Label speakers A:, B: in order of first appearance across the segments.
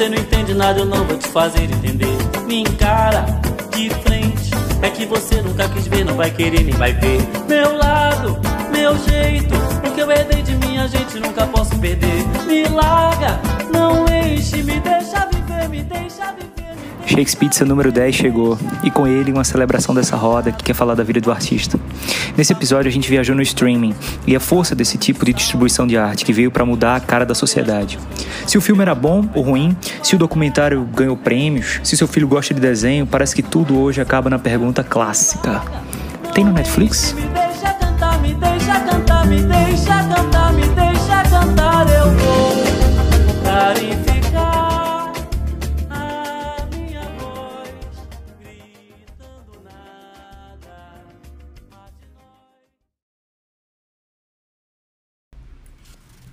A: você não entende nada, eu não vou te fazer entender. Me encara de frente. É que você nunca quis ver, não vai querer nem vai ver. Meu lado, meu jeito. O que eu herdei de minha gente nunca posso perder. Me larga, não enche, me deixa viver, me deixa viver.
B: Shakespeare número 10 chegou, e com ele uma celebração dessa roda que quer falar da vida do artista. Nesse episódio a gente viajou no streaming e a força desse tipo de distribuição de arte que veio para mudar a cara da sociedade. Se o filme era bom ou ruim, se o documentário ganhou prêmios, se seu filho gosta de desenho, parece que tudo hoje acaba na pergunta clássica: tem no Netflix?
A: Me deixa cantar, me deixa cantar, me deixa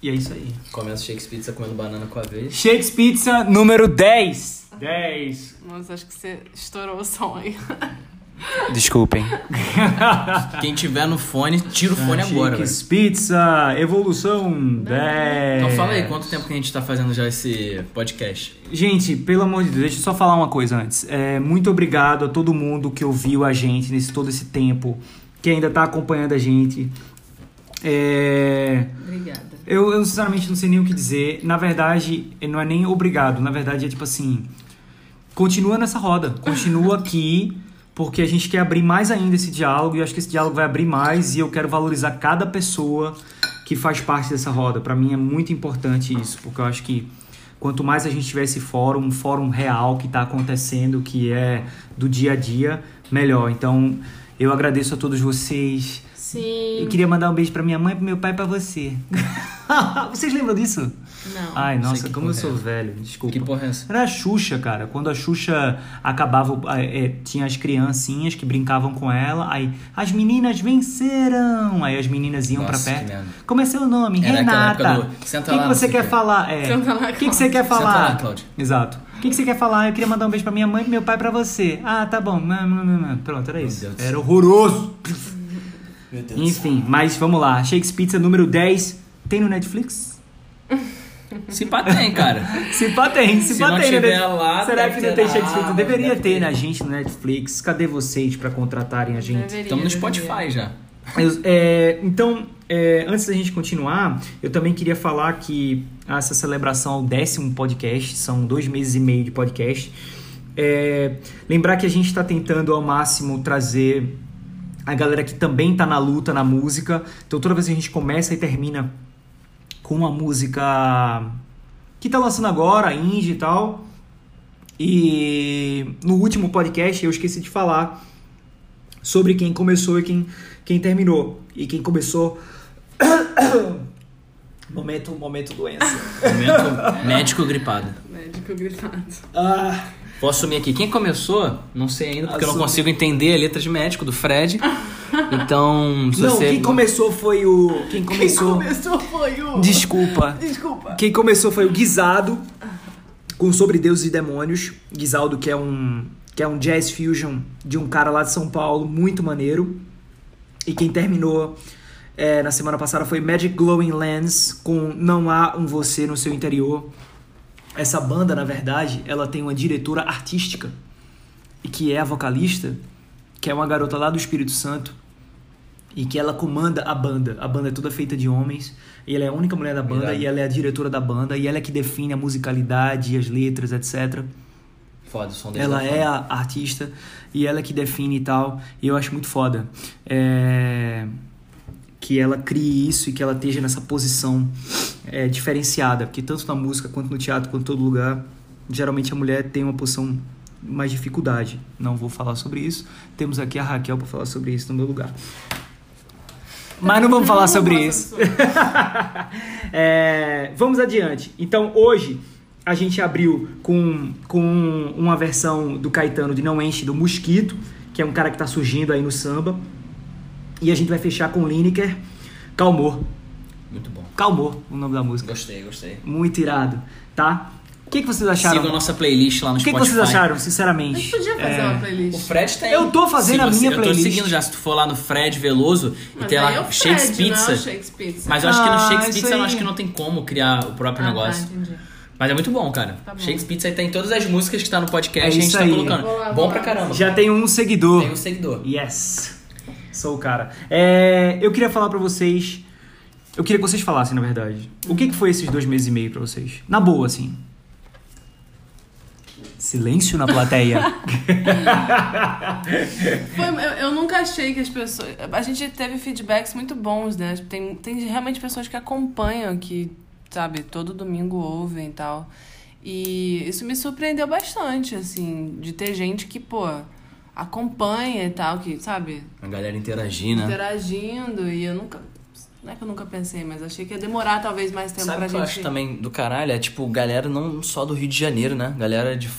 B: E é isso aí.
C: Começa o Shakespeare comendo banana com a vez.
B: Shakespeare número 10. 10.
D: Nossa, acho que você estourou o som aí.
B: Desculpem.
C: Quem tiver no fone, tira o fone agora, velho.
B: Pizza, evolução 10.
C: Então fala aí, quanto tempo que a gente tá fazendo já esse podcast?
B: Gente, pelo amor de Deus, deixa eu só falar uma coisa antes. É, muito obrigado a todo mundo que ouviu a gente nesse todo esse tempo, que ainda tá acompanhando a gente. É,
D: Obrigada.
B: eu, eu sinceramente não sei nem o que dizer. Na verdade, não é nem obrigado. Na verdade, é tipo assim. Continua nessa roda. Continua aqui. Porque a gente quer abrir mais ainda esse diálogo. E eu acho que esse diálogo vai abrir mais. E eu quero valorizar cada pessoa que faz parte dessa roda. Pra mim é muito importante isso. Porque eu acho que quanto mais a gente tiver esse fórum, um fórum real que tá acontecendo, que é do dia a dia, melhor. Então, eu agradeço a todos vocês.
D: Sim.
B: Eu queria mandar um beijo pra minha mãe, pro meu pai e pra você. Vocês lembram disso?
D: Não.
B: Ai, nossa, como eu sou
C: é.
B: velho, desculpa.
C: Que porra é essa?
B: Era a Xuxa, cara. Quando a Xuxa acabava, é, tinha as criancinhas que brincavam com ela, aí as meninas venceram. Aí as meninas iam
C: Nossa,
B: pra perto. Como é seu nome?
C: Era
B: Renata.
C: do,
B: O
C: "Senta
B: que,
C: lá,
B: que você quer
C: quê."
B: falar? É.
D: Senta lá,
B: O que, que você quer
C: Senta
B: falar?
C: lá, Cláudia.
B: Exato. O que, que você quer falar? Eu queria mandar um beijo pra minha mãe, pro meu pai e pra você. Ah, tá bom. Pronto, era
C: Meu
B: isso.
C: Deus do
B: Era horroroso.
C: Meu Deus
B: Enfim, mas vamos lá. Shakespeare número 10. Tem no Netflix?
C: Se pá tem, cara.
B: Se pá tem, se,
C: Se
B: pá
C: não
B: tem. né?
C: tiver lá,
B: Será que não tem Shakespeare?
C: Amazon,
B: Deveria
C: deve
B: ter
C: ter.
B: na gente no Netflix. Cadê vocês pra contratarem a gente?
D: Deveria,
C: Estamos no
D: deveria.
C: Spotify já.
B: Eu- é, então, é, antes da gente continuar, eu também queria falar que essa celebração ao décimo podcast, são dois meses e meio de podcast. É, lembrar que a gente está tentando ao máximo trazer a galera que também tá na luta na música. Então toda vez que a gente começa e termina com uma música que tá lançando agora, indie e tal. E no último podcast eu esqueci de falar sobre quem começou e quem, quem terminou. E quem começou. momento, momento doença.
C: Momento médico gripado.
D: Médico gritado.
B: Ah,
C: Vou assumir aqui. Quem começou, não sei ainda, porque eu não consigo entender a letra de médico do Fred. Então, se
B: não,
C: você.
B: quem começou foi o. Quem começou.
D: Começou foi o...
B: Desculpa.
D: Desculpa.
B: Quem começou foi o Guisado, com Sobre Deuses e Demônios. Guisaldo, que é um que é um jazz fusion de um cara lá de São Paulo, muito maneiro. E quem terminou é, na semana passada foi Magic Glowing Lens, com Não Há Um Você no Seu Interior. Essa banda, na verdade, ela tem uma diretora artística, e que é a vocalista, que é uma garota lá do Espírito Santo, e que ela comanda a banda. A banda é toda feita de homens, e ela é a única mulher da banda,
C: Verdade.
B: e ela é a diretora da banda, e ela é que define a musicalidade, as letras, etc.
C: Foda, o som dele
B: Ela
C: tá
B: é
C: foda.
B: a artista e ela que define e tal. E eu acho muito foda. É, Que ela crie isso e que ela esteja nessa posição é, diferenciada. Porque tanto na música, quanto no teatro, quanto em todo lugar, geralmente a mulher tem uma posição mais dificuldade. Não vou falar sobre isso. Temos aqui a Raquel para falar sobre isso no meu lugar. Mas não vamos falar sobre isso. É, vamos adiante. Então, hoje a gente abriu com, com uma versão do Caetano de Não Enche do Mosquito, que é um cara que tá surgindo aí no samba. E a gente vai fechar com Lineker, Calmor.
C: Muito bom.
B: Calmor, o nome da música.
C: Gostei, gostei.
B: Muito irado, tá? O que, que vocês acharam?
C: Sigam a nossa playlist lá no
B: o que, que
C: Spotify.
B: vocês acharam,
D: A
B: sinceramente?
D: gente podia fazer
B: É,
D: uma
C: O
D: playlist.
C: Fred tem.
B: Eu tô fazendo
C: Se
B: a
C: você-
B: minha
C: Eu tô
B: playlist.
C: seguindo já. Se tu for lá no Fred Veloso e
D: Mas
C: tem
D: aí
C: lá
D: é o Fred,
C: Shakespeare
D: não é o
C: Pizza.
D: Shakespeare.
C: Mas eu acho que no
B: Ah,
C: Shakespeare
B: isso
C: Pizza eu
B: aí.
C: acho que não tem como criar o próprio
D: Ah,
C: negócio.
D: Tá, entendi.
C: Mas é muito bom, cara.
D: Tá bom.
C: Shakes Pizza tem todas as músicas que tá no podcast,
B: É
C: a gente
B: isso
C: tá
B: aí.
C: colocando.
D: Lá,
C: bom pra caramba.
B: Já tem um seguidor.
C: tem um seguidor.
B: Yes. Sou o cara. É, eu queria falar pra vocês. Eu queria que vocês falassem, na verdade. O que, que foi esses dois meses e meio pra vocês? Na boa, assim. Silêncio na plateia.
D: Foi- eu, eu nunca achei que as pessoas. A gente teve feedbacks muito bons, né? Tem, tem realmente pessoas que acompanham, que, sabe, todo domingo ouvem e tal. E isso me surpreendeu bastante, assim, de ter gente que, pô, acompanha e tal, que, sabe,
C: A galera interagir, né?
D: interagindo. E eu nunca. Não é que eu nunca pensei, mas achei que ia demorar talvez mais tempo
C: Sabe
D: pra
C: o que eu
D: gente.
C: acho também do caralho? É tipo, galera não só do Rio de Janeiro, né? Galera de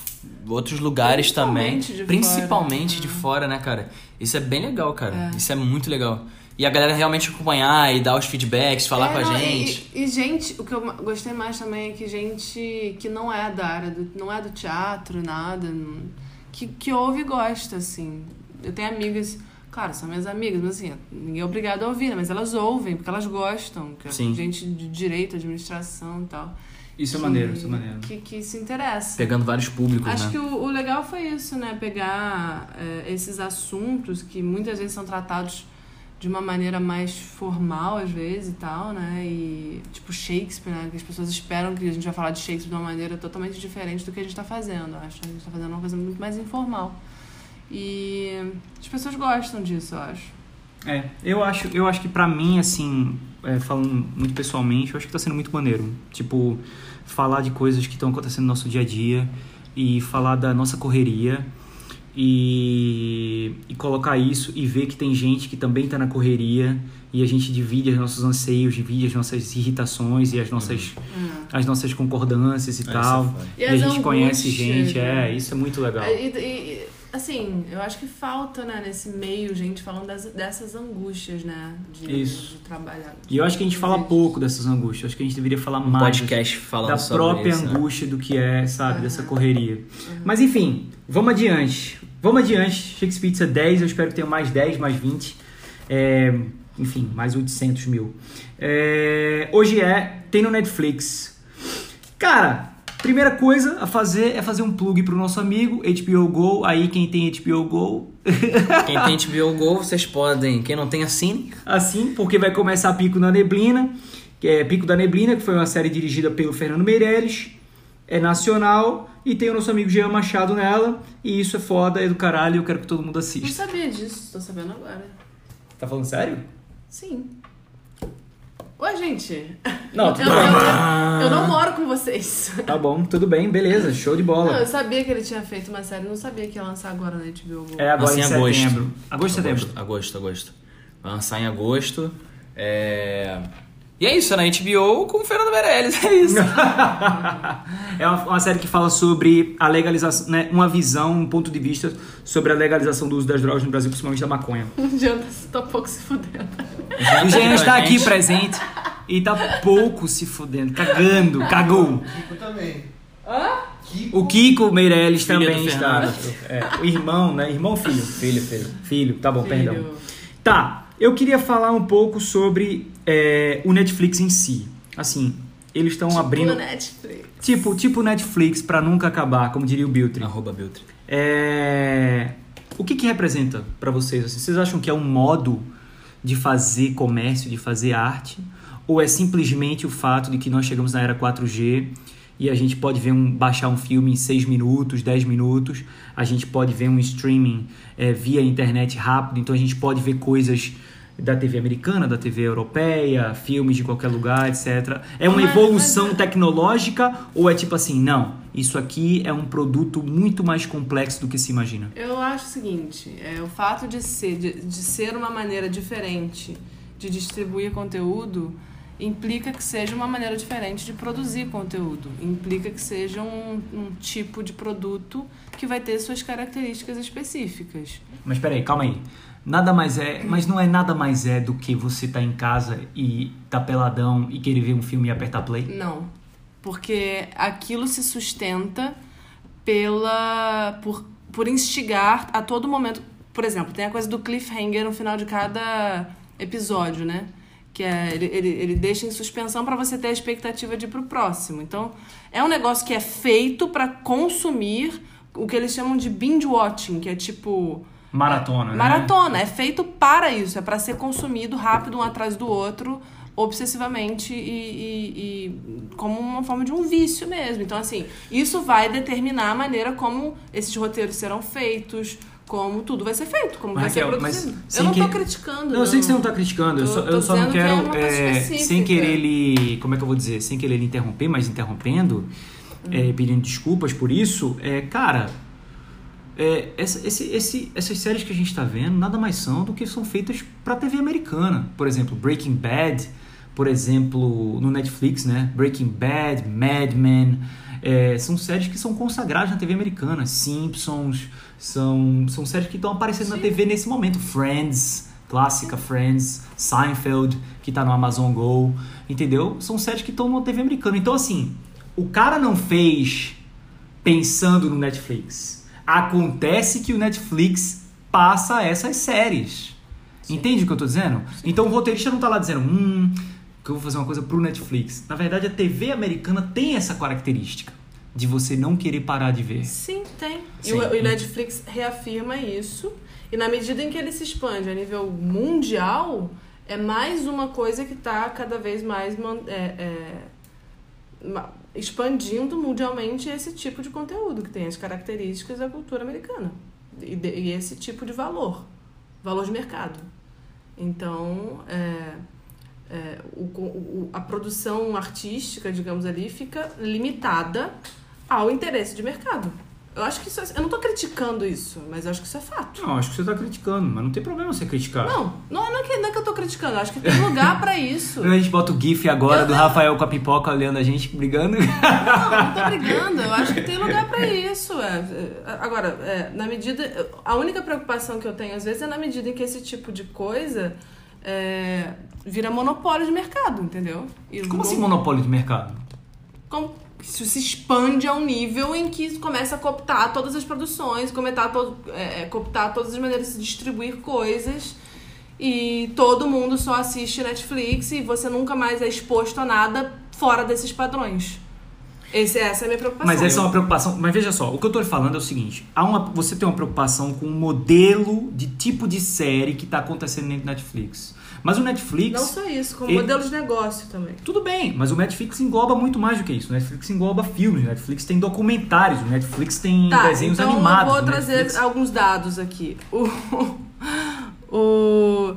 C: outros lugares também.
D: Principalmente de
C: Principalmente
D: fora.
C: de fora, né, cara? Isso é bem legal, cara.
D: É.
C: Isso é muito legal. E a galera realmente acompanhar e dar os feedbacks, falar
D: É,
C: com a
D: não, e-
C: gente.
D: E, gente, o que eu gostei mais também é que gente que não é da área, do, não é do teatro, nada, não- que, que ouve e gosta, assim. Eu tenho amigas, claro, são minhas amigas, mas assim, ninguém é obrigado a ouvir, né? Mas elas ouvem, porque elas gostam, que é
C: Sim.
D: gente de direito, administração e tal.
B: Isso é
D: que-
B: maneiro, isso é maneiro.
D: Que, que se interessa.
C: Pegando vários públicos,
D: Acho
C: né?
D: que o, o legal foi isso, né? Pegar é, esses assuntos que muitas vezes são tratados de uma maneira mais formal, às vezes, e tal, né? E, tipo, Shakespeare, né? Que as pessoas esperam que a gente vai falar de Shakespeare de uma maneira totalmente diferente do que a gente tá fazendo. Eu acho que a gente tá fazendo uma coisa muito mais informal. E as pessoas gostam disso, eu acho.
B: É, eu acho, eu acho que pra mim, assim, é, falando muito pessoalmente, eu acho que tá sendo muito maneiro. Tipo, falar de coisas que estão acontecendo no nosso dia a dia e falar da nossa correria e, e colocar isso e ver que tem gente que também tá na correria e a gente divide os nossos anseios, divide as nossas irritações e as nossas, as nossas concordâncias e tal.
C: é foda.
D: E
B: E, a gente conhece gente,
D: né?
B: é, isso é muito legal.
D: E, e- assim, eu acho que falta, né, nesse meio, gente falando das- dessas angústias, né? De,
B: Isso.
D: de trabalhar.
B: E eu acho que a gente fala pouco dessas angústias, acho que a gente deveria falar
C: Um
B: mais
C: podcast falando
B: da
C: sobre
B: própria
C: isso, né?
B: angústia do que é, sabe, dessa correria. Mas enfim, vamos adiante. Vamos adiante. Shakespeare Pizza 10, eu espero que tenha mais 10, mais 20. É, enfim, mais 800 mil. É, hoje é, tem no Netflix. Cara, primeira coisa a fazer é fazer um plug pro nosso amigo HBO Go. Aí quem tem HBO Go,
C: Quem tem HBO Go, vocês podem. Quem não tem, assine.
B: assim, porque vai começar Pico da Neblina, que é Pico da Neblina, que foi uma série dirigida pelo Fernando Meirelles, é nacional e tem o nosso amigo Jean Machado nela, e isso é foda, é do caralho, eu quero que todo mundo
D: Não
B: assista.
D: sabia disso, tô sabendo agora.
B: Tá falando sério?
D: Sim. Oi, gente.
B: Não,
D: eu,
B: tudo
D: eu,
B: bem.
D: eu- eu não moro com vocês.
B: Tá bom, tudo bem, beleza, show de
D: Não, eu
B: bola.
D: sabia que ele tinha feito uma série, não sabia que ia lançar agora na HBO.
B: É agora
C: Assim,
B: em
C: agosto.
B: setembro. Agosto, setembro.
C: Agosto, agosto, agosto. Vai lançar em agosto. É... E é isso, é na HBO com o Fernando Meirelles, é isso.
B: é uma, uma série que fala sobre a legalização, né, uma visão, um ponto de vista sobre a legalização do uso das drogas no Brasil, principalmente da maconha.
D: Não adianta, tô pouco se fudendo.
B: O Jean está aqui presente e tá pouco se fudendo, cagando, cagou.
E: Kiko também.
B: O Kiko Meirelles
C: Filho
B: também está. É, o irmão, né? Irmão ou filho?
C: Filho, filho.
B: Filho, tá bom,
D: Filho.
B: perdão. Tá, eu queria falar um pouco sobre é, o Netflix em si. Assim, eles estão abrindo.
D: Tipo Netflix.
B: Tipo, tipo Netflix pra nunca acabar, como diria o Biltri.
C: Arroba Biltre.
B: É... O que que representa pra vocês? assim? Vocês acham que é um modo de fazer comércio, de fazer arte? Ou é simplesmente o fato de que nós chegamos na era 4G e a gente pode ver um, baixar um filme em 6 minutos, 10 minutos, a gente pode ver um streaming é, via internet rápido, então a gente pode ver coisas da TV americana, da TV europeia, filmes de qualquer lugar, etc. É uma
D: Mas-
B: evolução
D: mas-
B: tecnológica ou é tipo assim, não, isso aqui é um produto muito mais complexo do que se imagina?
D: Eu acho o seguinte, é, o fato de ser, de, de ser uma maneira diferente de distribuir conteúdo implica que seja uma maneira diferente de produzir conteúdo. Implica que seja um, um tipo de produto que vai ter suas características específicas.
B: Mas peraí, calma aí. Nada mais é, mas não é nada mais é do que você tá em casa e tá peladão e querer ver um filme e apertar play?
D: Não. Porque aquilo se sustenta pela por, por instigar a todo momento. Por exemplo, tem a coisa do cliffhanger no final de cada episódio, né? Que é, ele, ele, ele deixa em suspensão para você ter a expectativa de ir pro próximo. Então, é um negócio que é feito para consumir o que eles chamam de binge watching, que é tipo
B: Maratona, né?
D: Maratona, é feito para isso, é para ser consumido rápido um atrás do outro, obsessivamente e, e- e como uma forma de um vício mesmo. Então, assim, isso vai determinar a maneira como esses roteiros serão feitos, como tudo vai ser feito, como vai
B: Raquel,
D: ser
B: mas
D: produzido. Eu não tô
B: que-
D: criticando.
B: Não, eu sei que você não tá criticando, eu
D: Tô-
B: só,
D: tô
B: eu só não
D: dizendo que é
B: quero, é, sem querer lhe, como é que eu vou dizer, sem querer lhe interromper, mas interrompendo, é, pedindo desculpas por isso, é, cara, é, essa- esse, esse- essas séries que a gente tá vendo nada mais são do que são feitas pra TV americana. Por exemplo, Breaking Bad, por exemplo, no Netflix, né? Breaking Bad, Mad Men, é, são séries que são consagradas na TV americana. Simpsons, são, são séries que estão aparecendo na TV nesse momento. Friends, clássica Friends, Seinfeld, que tá no Amazon Go, entendeu? São séries que estão na TV americana. Então, assim, o cara não fez pensando no Netflix. Acontece que o Netflix passa essas séries. Entende o que eu tô dizendo? Então o roteirista não tá lá dizendo, hum, que eu vou fazer uma coisa pro Netflix. Na verdade, a TV americana tem essa característica de você não querer parar de ver.
D: Sim, tem.
C: Sim.
D: E o, o Netflix reafirma isso. E na medida em que ele se expande a nível mundial, é mais uma coisa que está cada vez mais é, é, expandindo mundialmente esse tipo de conteúdo, que tem as características da cultura americana. E, de- e esse tipo de valor. Valor de mercado. Então, é, é, o, o- a produção artística, digamos ali, fica limitada ao interesse de mercado. Eu acho que isso é, eu não tô criticando isso, mas eu acho que isso é fato.
B: Não, acho que você tá criticando, mas não tem problema você criticar.
D: Não, não, não, é que, não é que eu tô criticando, eu acho que tem lugar pra isso.
B: A gente bota o GIF agora
D: Eu
B: do
D: não-
B: Rafael com a pipoca olhando a gente, brigando.
D: Não, não tô brigando, eu acho que tem lugar pra isso. é. É, Agora, é, na medida. A única preocupação que eu tenho às vezes é na medida em que esse tipo de coisa é, vira monopólio de mercado, entendeu? E
B: Como assim monopólio de mercado?
D: como isso se expande a um nível em que começa a cooptar todas as produções, cometar todo, é, é, cooptar todas as maneiras de se distribuir coisas e todo mundo só assiste Netflix e você nunca mais é exposto a nada fora desses padrões. Esse, essa é a minha preocupação.
B: Mas essa é uma preocupação. Mas veja só, o que eu lhe falando é o seguinte: há uma, você tem uma preocupação com o modelo de tipo de série que tá acontecendo dentro do Netflix. Mas o Netflix.
D: Não só isso, como
B: Ele-
D: modelo de negócio também.
B: Tudo bem, mas o Netflix engloba muito mais do que isso. O Netflix engloba filmes, o Netflix tem documentários, o Netflix tem
D: Tá,
B: desenhos
D: então
B: animados.
D: eu vou trazer
B: Netflix-
D: alguns dados aqui. O, o,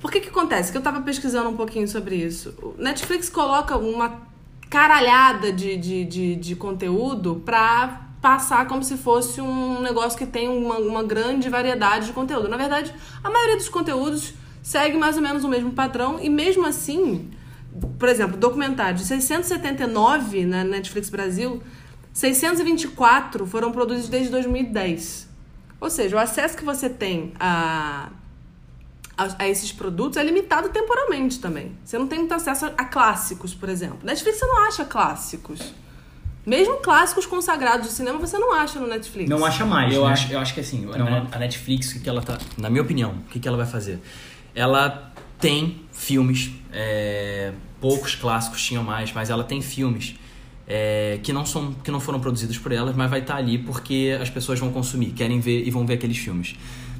D: por que que acontece? Que eu tava pesquisando um pouquinho sobre isso. O Netflix coloca uma caralhada de, de, de, de conteúdo pra passar como se fosse um negócio que tem uma, uma grande variedade de conteúdo. Na verdade, a maioria dos conteúdos segue mais ou menos o mesmo padrão e mesmo assim, por exemplo, documentário de 679 na Netflix Brasil, 624 foram produzidos desde 2010. Ou seja, o acesso que você tem a, a, a esses produtos é limitado temporalmente também. Você não tem muito acesso a, a clássicos, por exemplo. Netflix você não acha clássicos. Mesmo clássicos consagrados do cinema você não acha no Netflix.
B: Não acha mais.
C: eu,
B: né?
C: acho, eu acho que assim, a
B: Não.
C: A Netflix, o que que ela tá. Na minha opinião, o que que ela vai fazer? Ela tem filmes, é, poucos clássicos tinham mais, mas ela tem filmes é, que, não são, que não foram produzidos por elas, mas vai estar ali porque as pessoas vão consumir, querem ver e vão ver aqueles filmes.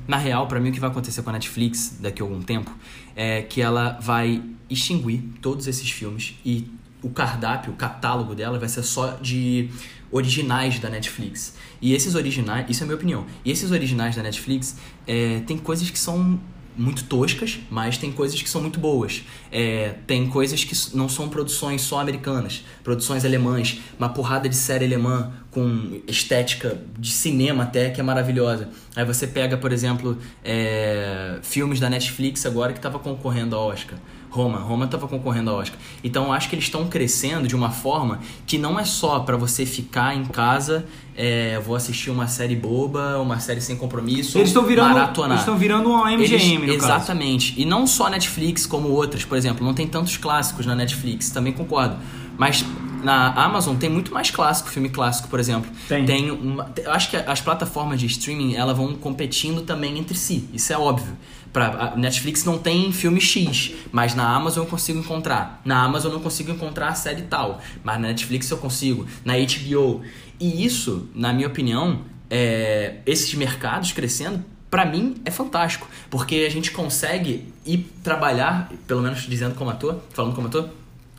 C: Na real, pra mim, o que vai acontecer com a Netflix daqui a algum tempo é que ela vai extinguir todos esses filmes e o cardápio, o catálogo dela vai ser só de originais da Netflix. E esses originais, isso é a minha opinião, e esses originais da Netflix é, tem coisas que são muito toscas, mas tem coisas que são muito boas. É, tem coisas que não são produções só americanas, produções alemãs, uma porrada de série alemã com estética de cinema até que é maravilhosa. Aí você pega, por exemplo, é, filmes da Netflix agora que estava concorrendo ao Oscar. Roma, Roma estava concorrendo ao Oscar. Então eu acho que eles estão crescendo de uma forma que não é só para você ficar em casa, é, vou assistir uma série boba, uma série sem compromisso,
B: Eles estão virando,
C: maratonar.
B: eles estão virando uma MGM,
C: Eles-
B: no caso.
C: Exatamente. E não só Netflix, como outras. Por exemplo, não tem tantos clássicos na Netflix, também concordo. Mas na Amazon tem muito mais clássico, filme clássico, por exemplo.
B: Tem.
C: uma, eu acho que as plataformas de streaming elas vão competindo também entre si. Isso é óbvio. Pra, Netflix não tem filme X, mas na Amazon eu consigo encontrar. Na Amazon eu não consigo encontrar a série tal, mas na Netflix eu consigo. Na HBO. E isso, na minha opinião, é, esses mercados crescendo, para mim é fantástico, porque a gente consegue ir trabalhar, pelo menos dizendo como ator, falando como ator,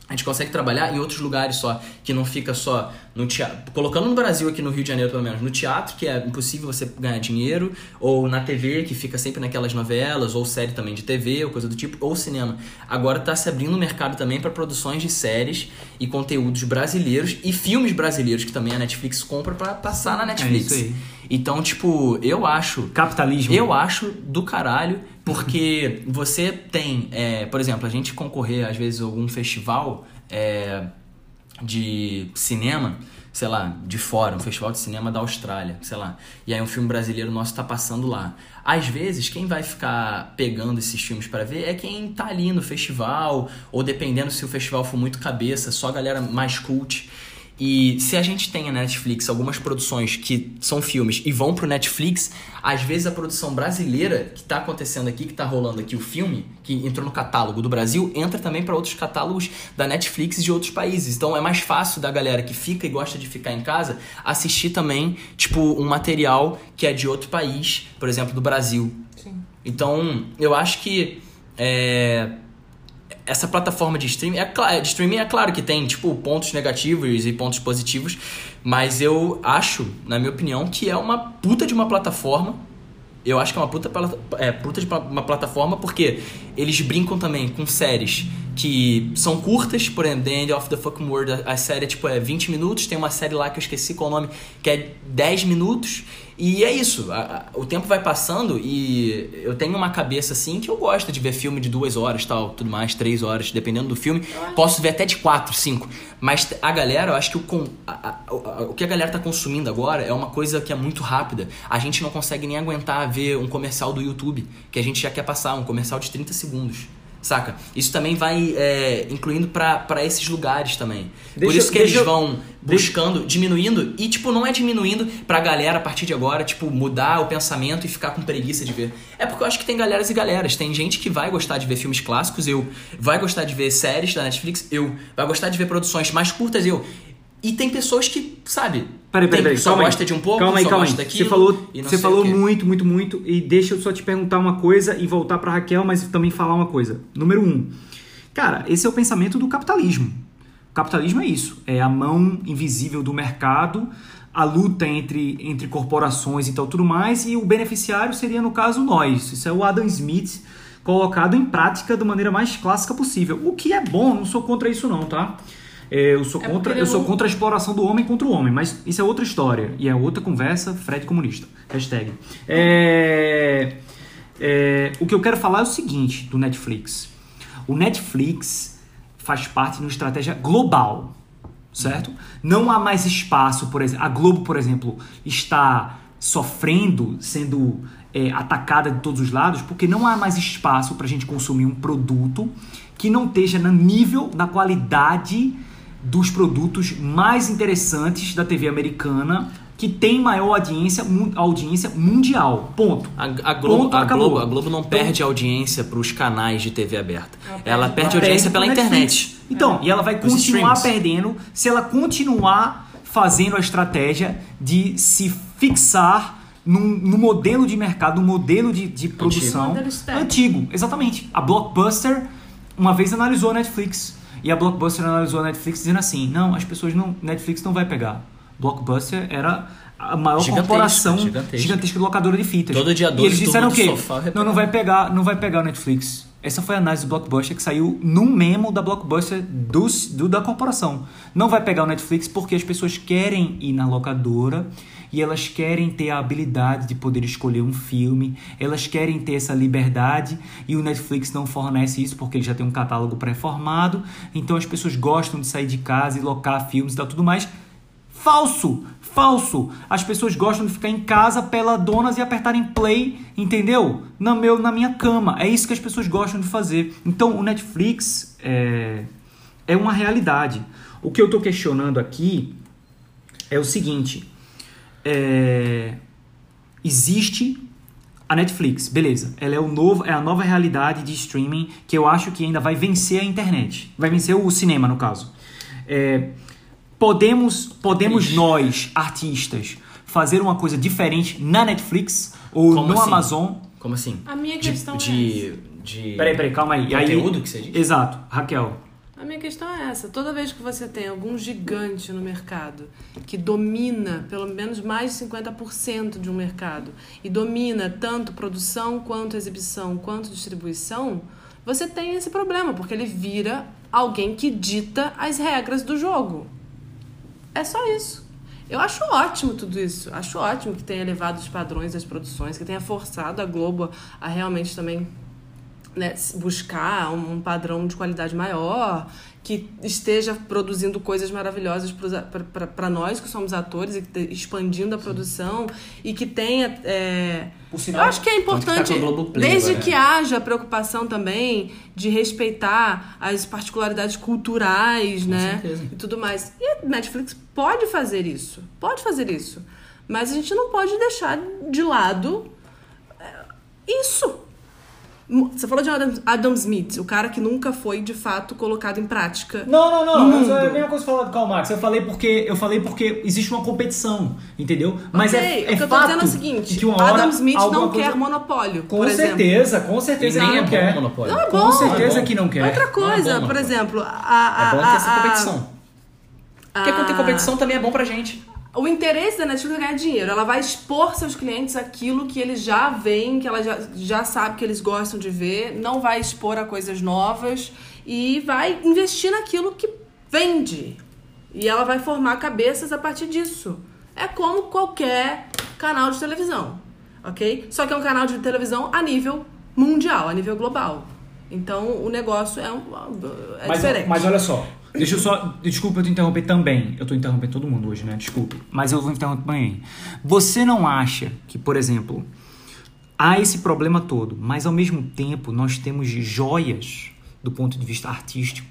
C: a gente consegue trabalhar em outros lugares só, que não fica só no teatro. Colocando no Brasil, aqui no Rio de Janeiro, pelo menos, no teatro, que é impossível você ganhar dinheiro, ou na TV, que fica sempre naquelas novelas, ou série também de TV, ou coisa do tipo, ou cinema. Agora tá se abrindo o mercado também para produções de séries e conteúdos brasileiros e filmes brasileiros que também a Netflix compra para passar na Netflix.
B: É isso aí.
C: Então, tipo, eu acho
B: Capitalismo.
C: eu acho do caralho, porque você tem, é, por exemplo, a gente concorrer às vezes a algum festival é, de cinema, sei lá, de fora, um festival de cinema da Austrália, sei lá, e aí um filme brasileiro nosso tá passando lá. Às vezes, quem vai ficar pegando esses filmes para ver é quem tá ali no festival, ou dependendo se o festival for muito cabeça, só a galera mais cult. E se a gente tem na Netflix algumas produções que são filmes e vão pro Netflix, às vezes a produção brasileira que tá acontecendo aqui, que tá rolando aqui o filme, que entrou no catálogo do Brasil, entra também para outros catálogos da Netflix de outros países. Então é mais fácil da galera que fica e gosta de ficar em casa assistir também, tipo, um material que é de outro país, por exemplo, do Brasil.
D: Sim.
C: Então, eu acho que é, essa plataforma de streaming, é, de streaming é claro que tem tipo pontos negativos e pontos positivos, mas eu acho, na minha opinião, que é uma puta de uma plataforma. Eu acho que é uma puta, é, puta de uma plataforma porque eles brincam também com séries que são curtas, por exemplo, The End of the Fucking World, a, série tipo, é 20 minutos, tem uma série lá que eu esqueci qual o nome, que é 10 minutos, e é isso, a- a- o tempo vai passando e eu tenho uma cabeça assim que eu gosto de ver filme de duas horas tal, tudo mais, três horas, dependendo do filme. Posso ver até de quatro, cinco. Mas a galera, eu acho que o, a- a- o que a galera tá consumindo agora é uma coisa que é muito rápida. A gente não consegue nem aguentar ver um comercial do YouTube, que a gente já quer passar, um comercial de 30 segundos. Saca? Isso também vai é, incluindo pra pra esses lugares também. Por
B: Deixa-
C: isso que eles
B: eu-
C: vão buscando, diminuindo, e tipo, não é diminuindo pra galera a partir de agora, tipo, mudar o pensamento e ficar com preguiça de ver. É porque eu acho que tem galeras e galeras. Tem gente que vai gostar de ver filmes clássicos, eu. Vai gostar de ver séries da Netflix, eu. Vai gostar de ver produções mais curtas, eu. E tem pessoas que, sabe,
B: Peraí, peraí, peraí.
C: só
B: calma aí.
C: gosta de um pouco,
B: Calma aí,
C: só
B: calma aí.
C: gosta daquilo.
B: Você falou, você falou muito, muito, muito. E deixa eu só te perguntar uma coisa e voltar pra Raquel, mas também falar uma coisa. Número um. Cara, esse é o pensamento do capitalismo. O capitalismo é isso. É a mão invisível do mercado, a luta entre, entre corporações e tal, tudo mais, e o beneficiário seria, no caso, nós. Isso é o Adam Smith colocado em prática da maneira mais clássica possível. O que é bom, não sou contra isso não, tá? É, eu sou
D: É
B: contra,
D: porque
B: eu sou contra a exploração do homem contra o homem, mas isso é outra história e é outra conversa. Fred comunista. Hashtag. É, é, o que eu quero falar é o seguinte do Netflix. O Netflix faz parte de uma estratégia global, certo? Não há mais espaço, por exemplo. A Globo, por exemplo, está sofrendo, sendo é, atacada de todos os lados, porque não há mais espaço para a gente consumir um produto que não esteja no nível, na qualidade dos produtos mais interessantes da TV americana, que tem maior audiência, mu- audiência mundial. Ponto.
C: A, a Globo,
B: Ponto,
C: a. Globo, a Globo não
B: Então-
C: perde audiência pros canais de TV aberta.
D: Ela
C: Ela
D: perde-
B: Ela
C: audiência
B: perde
C: pela internet.
B: Então, e ela vai
C: Os
B: continuar
C: streams.
B: perdendo se ela continuar fazendo a estratégia de se fixar num, num modelo de mercado, num modelo de, de produção
D: stack.
B: antigo. Exatamente. A Blockbuster uma vez analisou a Netflix. E a Blockbuster analisou a Netflix dizendo assim: não, as pessoas não. Netflix não vai pegar. Blockbuster era a maior
C: Gigantesca,
B: corporação
C: gigantesca.
B: gigantesca de locadora de fitas.
C: Todo dia
B: E
C: 12,
B: eles disseram o quê?
C: do
B: Não, não vai pegar, não vai pegar o Netflix. Essa foi a análise do Blockbuster que saiu num memo da Blockbuster dos, do, da corporação. Não vai pegar o Netflix porque as pessoas querem ir na locadora e elas querem ter a habilidade de poder escolher um filme, elas querem ter essa liberdade e o Netflix não fornece isso porque ele já tem um catálogo pré-formado. Então as pessoas gostam de sair de casa e locar filmes e tal, tudo mais. Falso! Falso! As pessoas gostam de ficar em casa peladonas e apertarem play, entendeu? Na, meu, na minha cama. É isso que as pessoas gostam de fazer. Então o Netflix é, é uma realidade. O que eu estou questionando aqui é o seguinte: é, existe A Netflix, beleza. Ela é o novo, é a nova realidade de streaming que eu acho que ainda vai vencer a internet. Vai vencer o cinema, no caso. É, podemos podemos nós, artistas, fazer uma coisa diferente na Netflix ou
C: Como
B: no
C: assim?
B: Amazon?
C: Como assim?
D: A minha
C: De,
D: questão é
C: de, de
B: Peraí, peraí, calma aí. E aí-
C: conteúdo que você diz?
B: Exato. Raquel,
D: A minha questão é essa. Toda vez que você tem algum gigante no mercado que domina pelo menos mais de 50% de um mercado e domina tanto produção quanto exibição quanto distribuição, você tem esse problema, porque ele vira alguém que dita as regras do jogo. É só isso. Eu acho ótimo tudo isso. Acho ótimo que tenha elevado os padrões das produções, que tenha forçado a Globo a realmente também né, buscar um, padrão de qualidade maior, que esteja produzindo coisas maravilhosas para nós que somos atores e te- expandindo a produção e que tenha. é,
B: Por
D: eu
B: sinal,
D: acho que é importante,
C: que tá com Globoplay
D: desde
C: agora,
D: que
C: né?
D: haja preocupação também de respeitar as particularidades culturais, né?
C: certeza.
D: E tudo mais. E a Netflix pode fazer isso. Pode fazer isso. Mas a gente não pode deixar de lado é, isso. Você falou de Adam, Adam Smith, o cara que nunca foi de fato colocado em prática.
B: Não, não, não.
D: No
B: Mas
D: mundo.
B: É a mesma coisa que falar do Karl Marx. Eu falei porque eu falei porque existe uma competição, entendeu? Mas
D: Ok,
B: é, é
D: o que eu tô
B: fato
D: dizendo é o seguinte:
B: que uma hora
D: Adam Smith não
B: coisa-
D: quer monopólio.
B: Com
D: por exemplo.
B: certeza, com certeza
C: E nem é
B: não
C: bom
B: quer.
C: monopólio.
D: Não é
B: Com
D: bom.
B: certeza
C: é bom.
B: que não quer.
D: Outra coisa,
C: é bom,
D: por exemplo, a, a,
C: É bom ter essa
D: a- a-
C: competição. Porque quando tem competição também é bom pra gente.
D: O interesse da Netflix é ganhar dinheiro. Ela vai expor seus clientes aquilo que eles já veem, que ela já, já sabe que eles gostam de ver, não vai expor a coisas novas e vai investir naquilo que vende. E ela vai formar cabeças a partir disso. É como qualquer canal de televisão, ok? Só que é um canal de televisão a nível mundial, a nível global. Então o negócio é, um, é
B: mas,
D: diferente.
B: mas olha só, deixa eu só. Desculpa eu te interromper também. Eu tô interrompendo todo mundo hoje, né? Desculpe. Mas eu vou interromper também. Você não acha que, por exemplo, há esse problema todo, mas ao mesmo tempo nós temos joias do ponto de vista artístico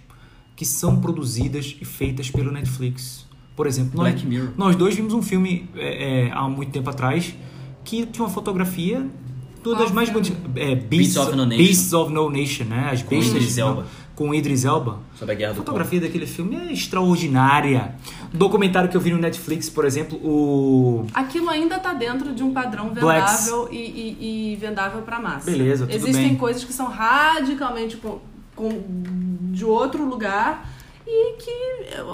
B: que são produzidas e feitas pelo Netflix. Por exemplo, nós,
C: Black Mirror.
B: nós dois vimos um filme é, é, há muito tempo atrás que tinha uma fotografia uma das
D: Qual
B: mais
D: filme?
B: bonitas. É, Beasts,
C: Beasts of No Nation.
B: Beasts of No Nation, né? As
C: Com
B: bestas.
C: Idris Elba.
B: Com Idris Elba.
C: Sobre a guerra
B: A
C: do
B: fotografia daquele filme é extraordinária. Um documentário que eu vi no Netflix, por exemplo, o.
D: Aquilo ainda tá dentro de um padrão vendável e, e- e vendável para massa.
B: Beleza, tudo
D: Existem
B: bem.
D: coisas que são radicalmente com, com- de outro lugar e que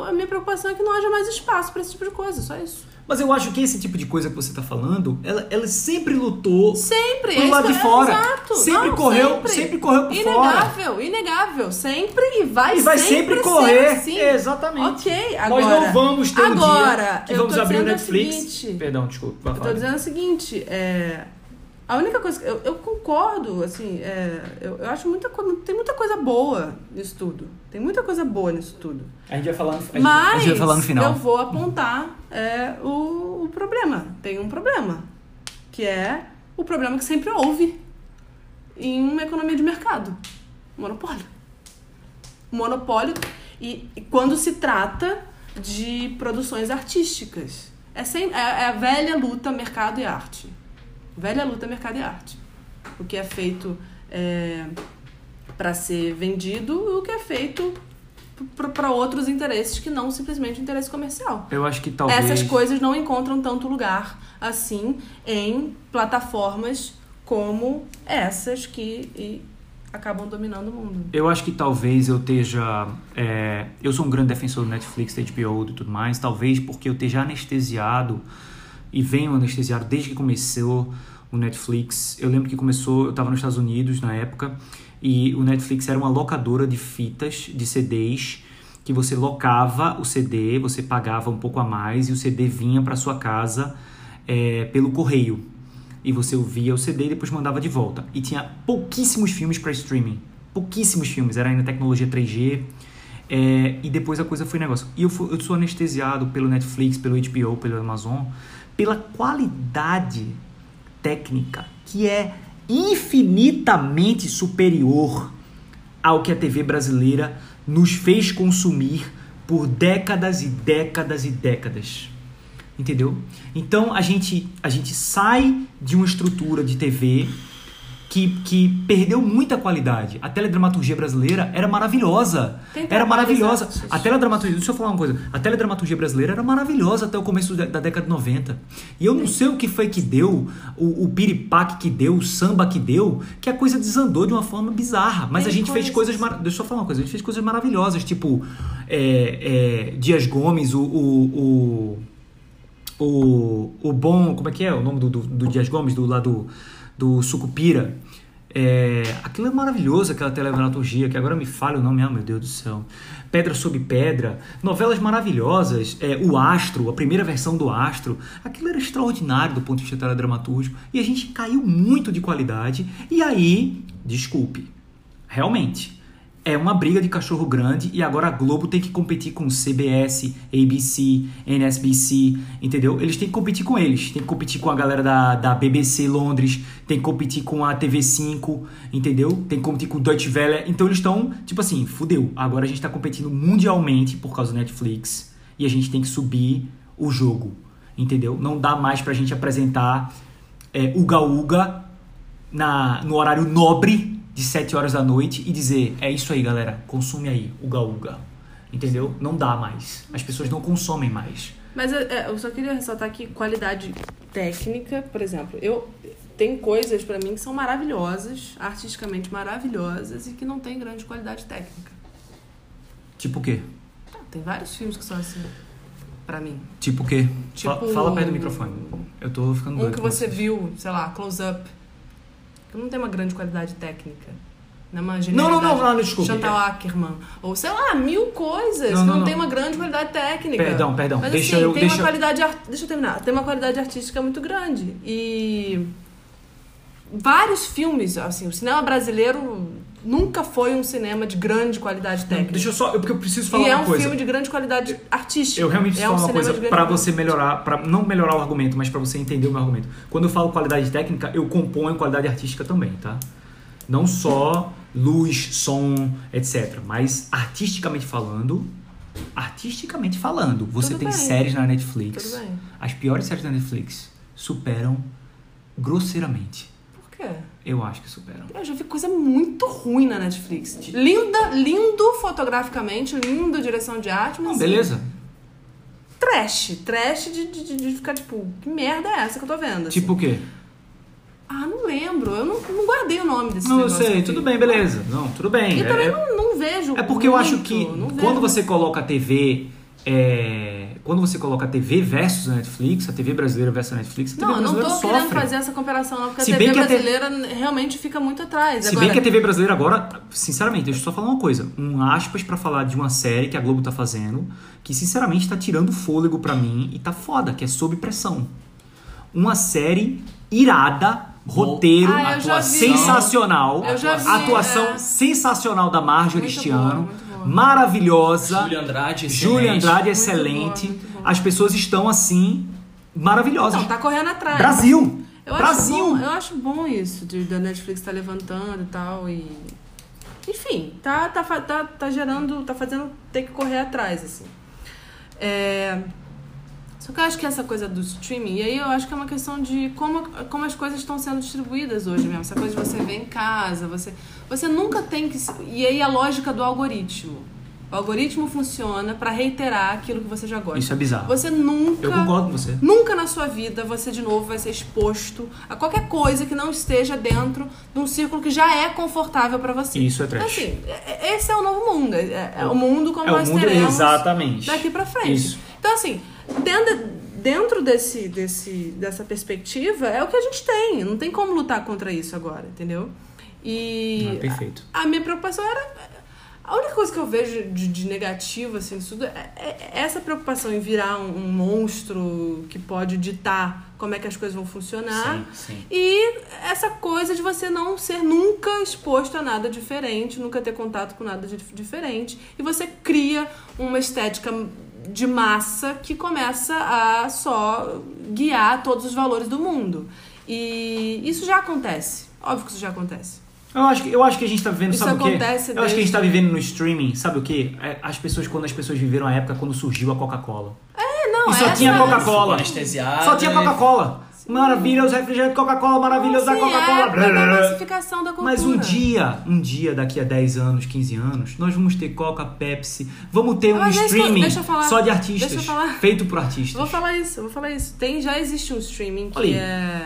D: a minha preocupação é que não haja mais espaço para esse tipo de coisa, só isso.
B: Mas eu acho que esse tipo de coisa que você tá falando, ela, ela sempre lutou
D: Sempre,
B: pro
D: é
B: lado de
D: que- é,
B: fora.
D: exato.
B: Sempre
D: Não,
B: correu,
D: sempre.
B: sempre correu por fora.
D: Inegável, inegável, sempre e vai
B: E vai sempre,
D: ser
B: correr.
D: assim.
B: Exatamente.
D: Ok, agora.
B: Nós não vamos ter um
D: agora,
B: dia que vamos abrir o Netflix.
D: seguinte,
B: Perdão, desculpa.
D: Eu tô
B: falar.
D: dizendo o seguinte, é, a única coisa que eu, eu concordo, assim, é, eu, eu acho muita coisa, tem muita coisa boa nisso tudo. Tem muita coisa boa nisso tudo.
B: A gente vai falar no, a gente- a
D: Mas
B: gente vai falar no final.
D: eu vou apontar é, o, o problema. Tem um problema, que é o problema que sempre houve em uma economia de mercado. Monopólio. Monopólio e, e quando se trata de produções artísticas. É, sem, é, é a velha luta mercado e arte. Velha luta mercado e arte. O que é feito é, para ser vendido e o que é feito para outros interesses que não simplesmente o interesse comercial.
B: Eu acho que talvez.
D: Essas coisas não encontram tanto lugar assim em plataformas como essas que acabam dominando o mundo.
B: Eu acho que talvez eu esteja. é, eu sou um grande defensor do Netflix, da HBO e tudo mais. Talvez porque eu esteja anestesiado e venho anestesiado desde que começou o Netflix. Eu lembro que começou, eu estava nos Estados Unidos na época e o Netflix era uma locadora de fitas, de CDs, que você locava o CD, você pagava um pouco a mais e o CD vinha para sua casa é, pelo correio. E você ouvia o CD e depois mandava de volta. E tinha pouquíssimos filmes para streaming. Pouquíssimos filmes. Era ainda tecnologia 3G. É, e depois a coisa foi negócio. E eu, fui- eu sou anestesiado pelo Netflix, pelo HBO, pelo Amazon, pela qualidade técnica que é infinitamente superior ao que a TV brasileira nos fez consumir por décadas e décadas e décadas. Entendeu? Então a gente, a gente sai de uma estrutura de TV que, que perdeu muita qualidade. A teledramaturgia brasileira era maravilhosa. Era maravilhosa. A teledramaturgia, deixa eu falar uma coisa. A teledramaturgia brasileira era maravilhosa até o começo da, da década de 90. E eu não sei o que foi que deu, o, o piripaque que deu, o samba que deu, que a coisa desandou de uma forma bizarra. Mas
D: Tem
B: a gente fez
D: coisas-
B: coisas. mar- Deixa eu falar uma coisa. A gente fez coisas maravilhosas, tipo é, é, Dias Gomes, o, o, o, o, o bom. Como é que é o nome do, do, do Dias Gomes, do lado do Sucupira? É, aquilo é maravilhoso, aquela teledramaturgia, que agora me falha o nome, ah, meu Deus do céu. Pedra sobre Pedra, novelas maravilhosas, é, O Astro, a primeira versão do Astro, aquilo era extraordinário do ponto de vista teledramatúrgico, e a gente caiu muito de qualidade, e aí, desculpe, realmente, é uma briga de cachorro grande e agora a Globo tem que competir com CBS, ABC, NSBC, entendeu? Eles têm que competir com eles, tem que competir com a galera da, da BBC Londres, tem que competir com a TV5, entendeu? Tem que competir com o Deutsche Welle. Então eles estão, tipo assim, fudeu. Agora a gente tá competindo mundialmente por causa do Netflix e a gente tem que subir o jogo, entendeu? Não dá mais pra gente apresentar é, Uga Uga na, no horário nobre de 7 horas da noite e dizer: é isso aí, galera, consome aí, Uga Uga. Entendeu? Não dá mais. As pessoas não consomem mais.
D: Mas é, é, eu só queria ressaltar que qualidade técnica, por exemplo, eu tem coisas pra mim que são maravilhosas, artisticamente maravilhosas e que não tem grande qualidade técnica.
B: Tipo o quê?
D: Ah, Tem vários filmes que são assim, pra mim.
B: Tipo o quê?
D: Tipo-
B: Fa- Fala perto do microfone. Eu tô ficando
D: Um
B: doido
D: que
B: com
D: você
B: vocês.
D: viu, sei lá, Close Up, que não tem uma grande qualidade técnica. Não, é uma
B: Não, não, não, não, desculpe.
D: Chantal Ackerman. Ou sei lá, mil coisas
B: Não, não,
D: não, tem uma grande qualidade técnica.
B: Perdão, perdão.
D: Mas
B: Deixa
D: assim,
B: eu-
D: tem
B: deixa
D: uma qualidade. ar- Deixa eu terminar. Tem uma qualidade artística muito grande. E. Vários filmes, assim, o cinema brasileiro nunca foi um cinema de grande qualidade técnica.
B: Deixa eu só. Porque eu preciso falar
D: e é
B: uma
D: um
B: coisa.
D: filme de grande qualidade artística.
B: Eu realmente
D: é
B: preciso
D: um
B: falar uma coisa
D: qualidade.
B: você melhorar, para não melhorar o argumento, mas pra você entender o meu argumento. Quando eu falo qualidade técnica, eu componho qualidade artística também, tá? Não só luz, som, etc. Mas artisticamente falando, artisticamente falando, você
D: Tudo
B: tem
D: bem.
B: séries na Netflix.
D: Tudo bem.
B: As piores séries da Netflix superam grosseiramente. Eu acho que superam.
D: Eu já vi coisa muito ruim na Netflix. Linda, lindo fotograficamente, lindo direção de arte, mas
B: Não, beleza.
D: trash. Trash de, de, de ficar tipo, que merda é essa que eu tô vendo? assim?
B: Tipo o quê?
D: Ah, não lembro. Eu não, não guardei o nome desse
B: Não, eu sei,
D: aqui.
B: tudo bem, beleza. Não, tudo bem.
D: E
B: É-
D: também não, não vejo.
B: É porque eu acho
D: muito,
B: que quando você
D: muito.
B: coloca a TV. É, Quando você coloca a TV versus a Netflix, a TV brasileira versus a Netflix, a TV
D: Não, eu não tô
B: brasileira
D: querendo
B: sofre.
D: fazer essa comparação, não, porque
B: Se
D: a
B: bem
D: TV
B: que a te-
D: brasileira realmente fica muito atrás.
B: Se
D: Agora,
B: bem que a TV brasileira agora, sinceramente, deixa eu só falar uma coisa. Um aspas pra falar de uma série que a Globo tá fazendo, que sinceramente tá tirando fôlego pra mim e tá foda, que é Sob Pressão. Uma série irada, roteiro,
D: Ah, eu já vi.
B: sensacional.
D: Eu já vi,
B: atuação
D: é.
B: sensacional da Marjorie
D: Muito
B: este ano.
D: Muito.
B: Maravilhosa.
C: Júlia Andrade,
B: Júlia
C: excelente.
B: Andrade,
D: Muito
B: excelente.
D: boa, muito boa.
B: As pessoas estão assim, maravilhosas.
D: Não, tá correndo atrás.
B: Brasil!
D: Eu
B: Brasil!
D: Acho bom, eu acho bom isso, de, da Netflix tá levantando e tal. E. Enfim, tá, tá, tá, tá gerando. tá fazendo ter que correr atrás, assim. É. Só que eu acho que essa coisa do streaming, e aí eu acho que é uma questão de como, como as coisas estão sendo distribuídas hoje mesmo. Essa coisa de você ver em casa, você. Você nunca tem que. E aí a lógica do algoritmo. O algoritmo funciona pra reiterar aquilo que você já gosta.
B: Isso é bizarro.
D: Você nunca.
B: Eu concordo com você.
D: Nunca na sua vida você de novo vai ser exposto a qualquer coisa que não esteja dentro de um círculo que já é confortável pra você.
B: Isso é trash.
D: Assim, é- é- esse é o novo mundo. É, é o mundo como
B: É
D: nós
B: mundo-
D: teremos
B: exatamente.
D: daqui pra frente.
B: Isso.
D: Então, assim, dentro, dentro desse, desse, dessa perspectiva, é o que a gente tem. Não tem como lutar contra isso agora, entendeu? E
B: Ah, perfeito.
D: a minha preocupação era. A única coisa que eu vejo de, de negativo, assim, tudo, é, é essa preocupação em virar um, um monstro que pode ditar como é que as coisas vão funcionar.
C: Sim, sim.
D: E essa coisa de você não ser nunca exposto a nada diferente, nunca ter contato com nada de- diferente. E você cria uma estética de massa que começa a só guiar todos os valores do mundo. E isso já acontece. Óbvio que isso já acontece.
B: Eu acho, que, eu acho que a gente tá vivendo,
D: Isso
B: sabe o quê?
D: acontece
B: Eu acho que a gente tá
D: desde-
B: vivendo no streaming, sabe o quê? É, As pessoas, quando as pessoas viveram a época quando surgiu a Coca-Cola.
D: É, não,
B: e só tinha
D: é-
B: Coca-Cola. Só tinha Coca-Cola. Maravilha, os refrigerantes Coca-Cola, maravilhosa
D: Sim,
B: Coca-Cola.
D: é da da.
B: Mas um dia, um dia daqui a 10 anos, 15 anos, nós vamos ter Coca, Pepsi, vamos ter um
D: Mas é que eu-
B: streaming
D: deixa falar.
B: só de artistas,
D: Deixa
B: feito por artistas.
D: Vou falar isso, vou falar isso. Tem, já existe um streaming que
B: Olha
D: é.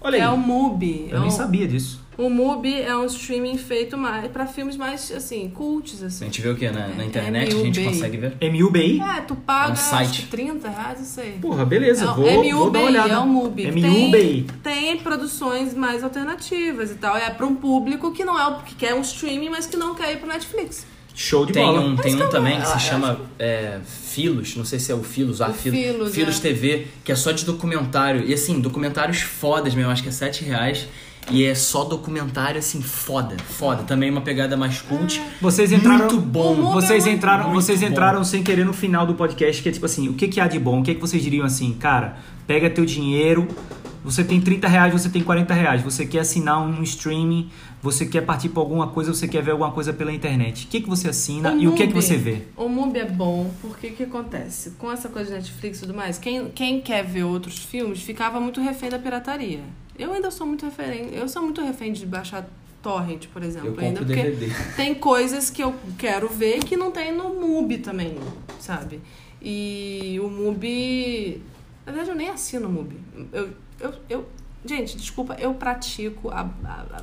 B: Olha
D: que
B: aí.
D: é o MUBI.
B: Eu
D: é
B: nem
D: um-
B: sabia disso.
D: O MUBI é um streaming feito mais para filmes mais assim, cults
C: A
D: assim.
C: gente vê o que? Na, na
D: É,
C: internet a gente consegue ver.
B: MUBI?
D: É, tu paga
C: É um site.
D: que 30 reais, não sei.
B: Porra, beleza,
D: É
B: vou, vou dar
D: MUBI,
B: uma olhada.
D: é o MUBI.
B: MUBI.
D: Tem, tem produções mais alternativas e tal. É para um público que não é o que quer um streaming, mas que não quer ir pro Netflix.
B: Show de
C: Tem
B: bola.
C: um, tem
D: que
C: um também que
D: eu
C: se
D: acho.
C: chama é, Filos, não sei se é o Filos, ah,
D: O
C: Filos,
D: Filos, é.
C: TV, que é só de documentário. E assim, documentários fodas mesmo, acho que é 7 reais. E é só documentário, assim, foda, foda. Também uma pegada mais cult.
B: Vocês entraram.
C: Muito bom.
B: Vocês
D: é
B: entraram,
C: muito
B: vocês
C: bom.
B: entraram sem querer no final do podcast, que é tipo assim, o que, que há de bom? O que, que vocês diriam assim, cara, pega teu dinheiro, você tem 30 reais, você tem 40 reais, você quer assinar um streaming, você quer partir pra alguma coisa, você quer ver alguma coisa pela internet. O que, que você assina e o que, que
D: MUBI-
B: você vê?
D: O MUBI é bom porque o que acontece? Com essa coisa de Netflix e tudo mais, quem, quem quer ver outros filmes ficava muito refém da pirataria. Eu ainda sou muito refém, eu sou muito refém de baixar torrent, por exemplo,
C: Eu
D: ainda porque
C: DVD.
D: tem coisas que eu quero ver que não tem no MUBI também, sabe? E o MUBI, na verdade eu nem assino o MUBI. Eu, eu, eu gente, desculpa, eu pratico a, a, a,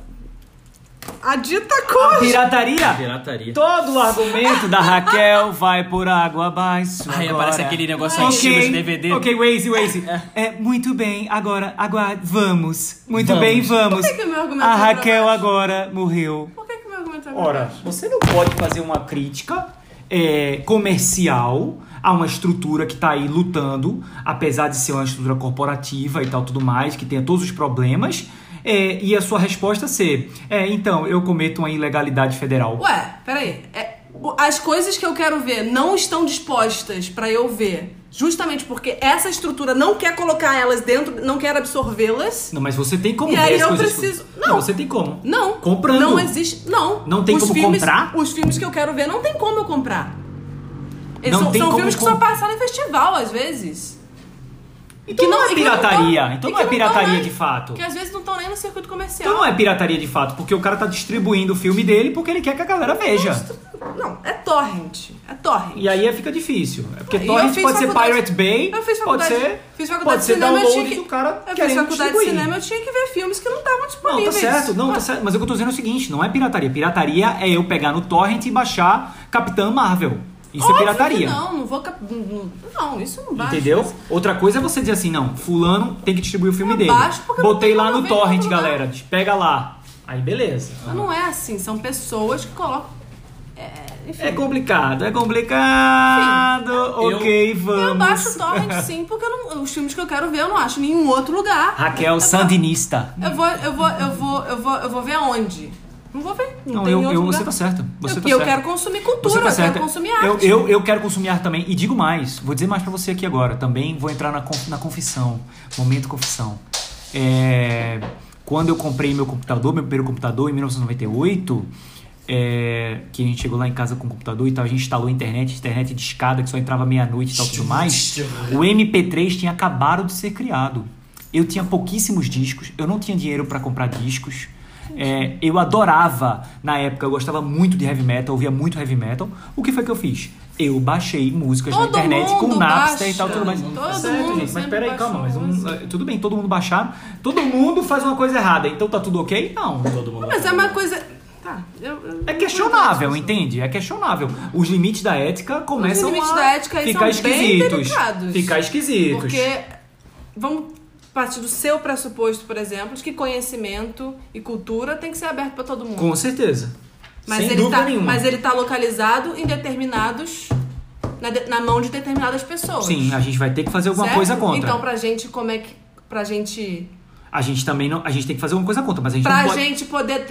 D: a dita coisa.
B: Pirataria?
C: Pirataria.
B: Todo o argumento da Raquel vai por água abaixo.
C: Aí
B: agora.
C: aparece aquele negócio
B: Ok,
C: antigo de DVD.
B: Ok, Waze, Waze. É, muito bem, agora, agora, vamos. Muito
C: Vamos.
B: bem, vamos.
D: Por que que o meu argumento
B: A
D: pra
B: Raquel
D: baixo?
B: agora morreu.
D: Por que, que o meu argumento é
B: Ora, você não pode fazer uma crítica é, comercial a uma estrutura que está aí lutando, apesar de ser uma estrutura corporativa e tal, tudo mais, que tenha todos os problemas, é, e a sua resposta ser, é, então, eu cometo uma ilegalidade federal.
D: Ué, peraí. É, as coisas que eu quero ver não estão dispostas pra eu ver. Justamente porque essa estrutura não quer colocar elas dentro, não quer absorvê-las.
B: Não, mas você tem como
D: E aí eu preciso-
B: Não,
D: não.
B: você tem como.
D: Não.
B: Comprando.
D: Não existe. Não.
B: Não tem
D: Os
B: como
D: filmes-
B: comprar?
D: Os filmes que eu quero ver não tem como eu comprar. Eles
B: Não
D: são,
B: tem
D: são
B: como
D: filmes que só passaram em festival, às vezes.
B: Então
D: que
B: não,
D: não-
B: é
D: que não
B: pirataria.
D: tão-
B: então não é
D: não
B: pirataria
D: nem-
B: de fato.
D: Que às vezes não estão nem no circuito comercial.
B: Então não é pirataria de fato, porque o cara tá distribuindo o filme dele porque ele quer que a galera veja.
D: Não, é torrent. É torrent.
B: E aí fica difícil. É porque
D: eu
B: torrent pode ser Pirate Bay,
D: Eu fiz
B: pode
D: faculdade,
B: ser,
D: fiz faculdade
B: pode
D: de
B: ser
D: cinema, eu
B: download
D: tinha que,
B: do cara
D: Eu fiz faculdade de
B: distribuir.
D: cinema, eu tinha que ver filmes que não estavam
B: Não,
D: disponíveis.
B: tá certo, não, tá
D: Ah,
B: certo. Mas o que eu tô dizendo é o seguinte, não é pirataria. Pirataria é eu pegar no torrent e baixar Capitã Marvel. Isso
D: óbvio
B: é pirataria.
D: Não, não vou. cap- Não, não, isso não baixa.
B: Entendeu? Outra coisa é você dizer assim, não, fulano tem que distribuir o filme
D: Eu
B: dele.
D: baixo porque eu não
B: Botei lá no torrent, galera. Pega lá. Aí beleza.
D: Mas não é assim, são pessoas que colocam. É.
B: É complicado, é complicado.
C: Eu-
B: ok, vamos.
D: Eu baixo o torrent sim, porque eu não- os filmes que eu quero ver eu não acho em nenhum outro lugar.
B: Raquel
D: Eu
B: Sandinista.
D: Eu vou, eu vou, eu vou, eu vou, eu vou ver aonde? Não vou ver. Não,
B: Não,
D: tem
B: eu, eu-
D: lugar.
B: você tá certo. Você
D: Porque
B: tá
D: eu
B: certo.
D: quero consumir cultura,
B: Você tá
D: eu quero consumir
B: Eu,
D: arte.
B: eu, eu quero consumir arte também. E digo mais, vou dizer mais pra você aqui agora. Também vou entrar na, na confissão. Momento confissão. É, quando eu comprei meu computador, meu primeiro computador, em 1998, é, que a gente chegou lá em casa com o computador e tal, a gente instalou a internet, internet de escada que só entrava meia-noite e tal, tudo mais. O MP3 tinha acabado de ser criado. Eu tinha pouquíssimos discos, eu não tinha dinheiro pra comprar discos. É, eu adorava, na época, eu gostava muito de heavy metal, ouvia muito heavy metal. O que foi que eu fiz? Eu baixei músicas na
D: Todo
B: internet com Napster e tal,
D: baixa.
B: tudo mais.
D: Todo
B: Certo,
D: mundo
B: gente, mas peraí,
D: baixou
B: calma, mas um- eh, tudo bem, todo mundo baixaram. Todo mundo faz uma coisa errada, então tá tudo ok? Não.
C: Todo mundo
D: Mas é uma coisa. Tá, eu, eu-
B: É questionável, entende? É questionável. Os limites da ética começam
D: limites
B: a
D: da ética
B: ficar
D: são bem
B: esquisitos.
D: delicados.
B: Ficar esquisitos.
D: Porque vamos partir do seu pressuposto, por exemplo, de que conhecimento e cultura tem que ser aberto para todo mundo.
B: Com certeza.
D: mas,
B: Sem
D: ele
B: dúvida
D: tá,
B: nenhuma.
D: mas ele tá localizado em determinados. Na, de- na mão de determinadas pessoas.
B: Sim, a gente vai ter que fazer alguma
D: certo?
B: coisa contra.
D: Então, pra gente, como é que. Pra gente
B: A gente também não. A gente tem que fazer uma coisa contra, mas a gente
D: Pra
B: não pode.
D: gente poder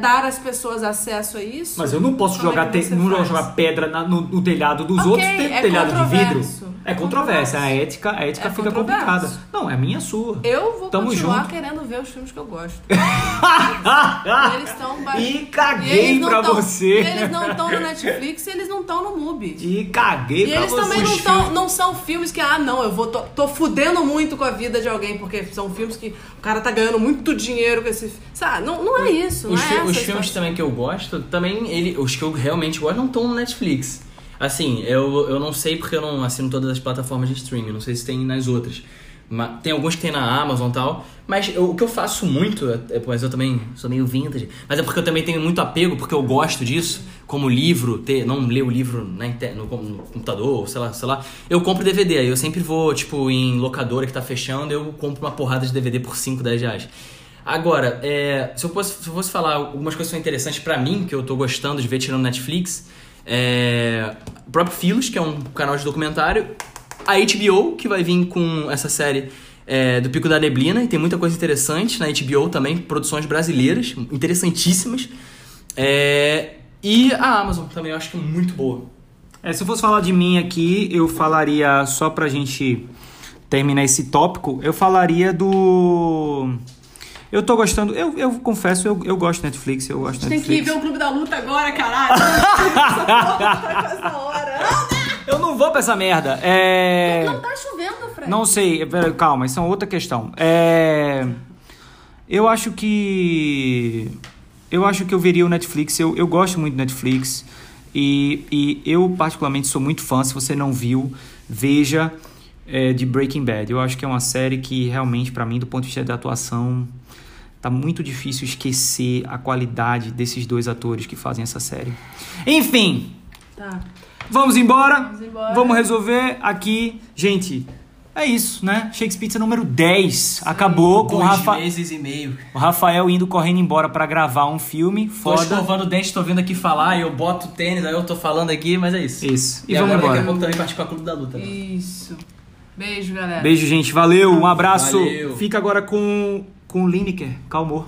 D: dar às pessoas acesso a isso.
B: Mas eu não posso
D: é
B: jogar, te-
D: você
B: não jogar pedra na- no, no telhado dos
D: Ok,
B: outros, tem
D: é
B: telhado de vidro.
D: controverso.
B: É controvérsia. A ética, a ética
D: É
B: fica complicada. Não, é minha sua.
D: Eu vou
B: Tamo
D: continuar
B: junto.
D: querendo ver os filmes que eu gosto. E eles estão
B: E
D: e
B: caguei
D: eles não
B: pra
D: tão-
B: você.
D: E eles não estão no Netflix e eles não estão no Mubi.
B: E caguei
D: E
B: pra
D: eles
B: você.
D: também não, tão, não são filmes que, ah, não, eu vou tô, tô fudendo muito com a vida de alguém, porque são filmes que o cara tá ganhando muito dinheiro com esse. Sabe? Não, não é isso. Não
C: Os,
D: é
C: fi-
D: essa
C: os filmes também que eu gosto, também ele, os que eu realmente gosto não estão no Netflix. Assim, eu, eu não sei porque eu não assino todas as plataformas de streaming, não sei se tem nas outras. Mas tem alguns que tem na Amazon e tal. Mas eu- o que eu faço muito, é, mas eu também sou meio vintage, mas é porque eu também tenho muito apego, porque eu gosto disso, como livro, ter, não ler o livro na no, no computador, sei lá, sei lá. Eu compro DVD, aí eu sempre vou, tipo, em locadora que tá fechando, eu compro uma porrada de DVD por 5, 10 reais. Agora, é, se, eu fosse, se eu fosse falar algumas coisas que são interessantes pra mim, que eu tô gostando de ver tirando Netflix, é, o próprio Filos, que é um canal de documentário, a HBO, que vai vir com essa série é, do Pico da Neblina, e tem muita coisa interessante na HBO também, produções brasileiras, interessantíssimas, é, e a Amazon também, eu acho que é muito boa.
B: É, se eu fosse falar de mim aqui, eu falaria, só pra gente terminar esse tópico, eu falaria do. Eu tô gostando, eu, eu confesso, eu, eu gosto de Netflix, eu gosto de
D: Tem que ir
B: Netflix.
D: ver o Clube da Luta agora, caralho. Essa tá hora.
B: Eu não vou pra essa merda. É.
D: Não tá chovendo, Fred.
B: Não sei, pera, calma, isso é outra questão. É. Eu acho que. Eu acho que eu veria o Netflix, eu, eu gosto muito do Netflix. E, e eu, particularmente, sou muito fã. Se você não viu, veja é, de Breaking Bad. Eu acho que é uma série que realmente, pra mim, do ponto de vista da atuação, tá muito difícil esquecer a qualidade desses dois atores que fazem essa série. Enfim,
D: Tá.
B: Vamos embora.
D: Vamos embora.
B: Vamos resolver aqui. Gente, é isso, né? Shakespeare número 10. Acabou com o,
C: Dois
B: Rafa...
C: meses e meio.
B: o Rafael indo correndo embora pra gravar um filme.
C: Tô
B: Foda.
C: escovando o dente, tô vindo aqui falar, e eu boto o tênis, aí eu tô falando aqui, mas é isso.
B: Isso. E,
C: E,
B: vamos
C: agora daqui a
B: embora.
C: pouco também partir pra Clube da Luta. né?
D: Isso. Beijo, galera.
B: Beijo, gente. Valeu. Um abraço.
C: Valeu.
B: Fica agora com, com o Lineker. Calmou.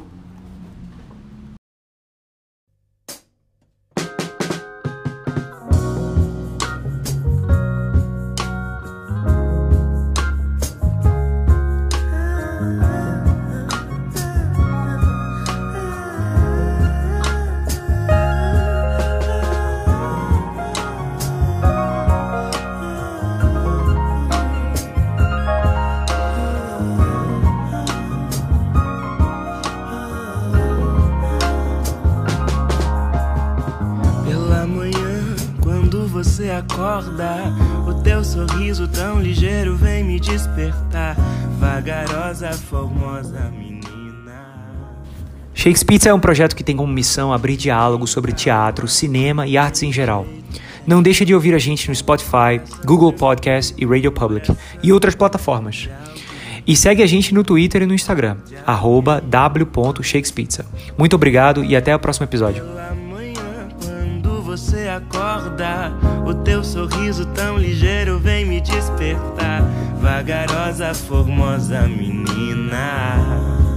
E: Acorda, o teu sorriso tão ligeiro vem me despertar. Vagarosa, formosa menina.
B: Shakespeare é um projeto que tem como missão abrir diálogo sobre teatro, cinema e artes em geral. Não deixe de ouvir a gente no Spotify, Google Podcast e Radio Public e outras plataformas. E segue a gente no Twitter e no Instagram, arroba w.shakespizza. Muito obrigado e até o próximo episódio.
E: Pela manhã, quando você teu sorriso tão ligeiro vem me despertar. Vagarosa, formosa menina.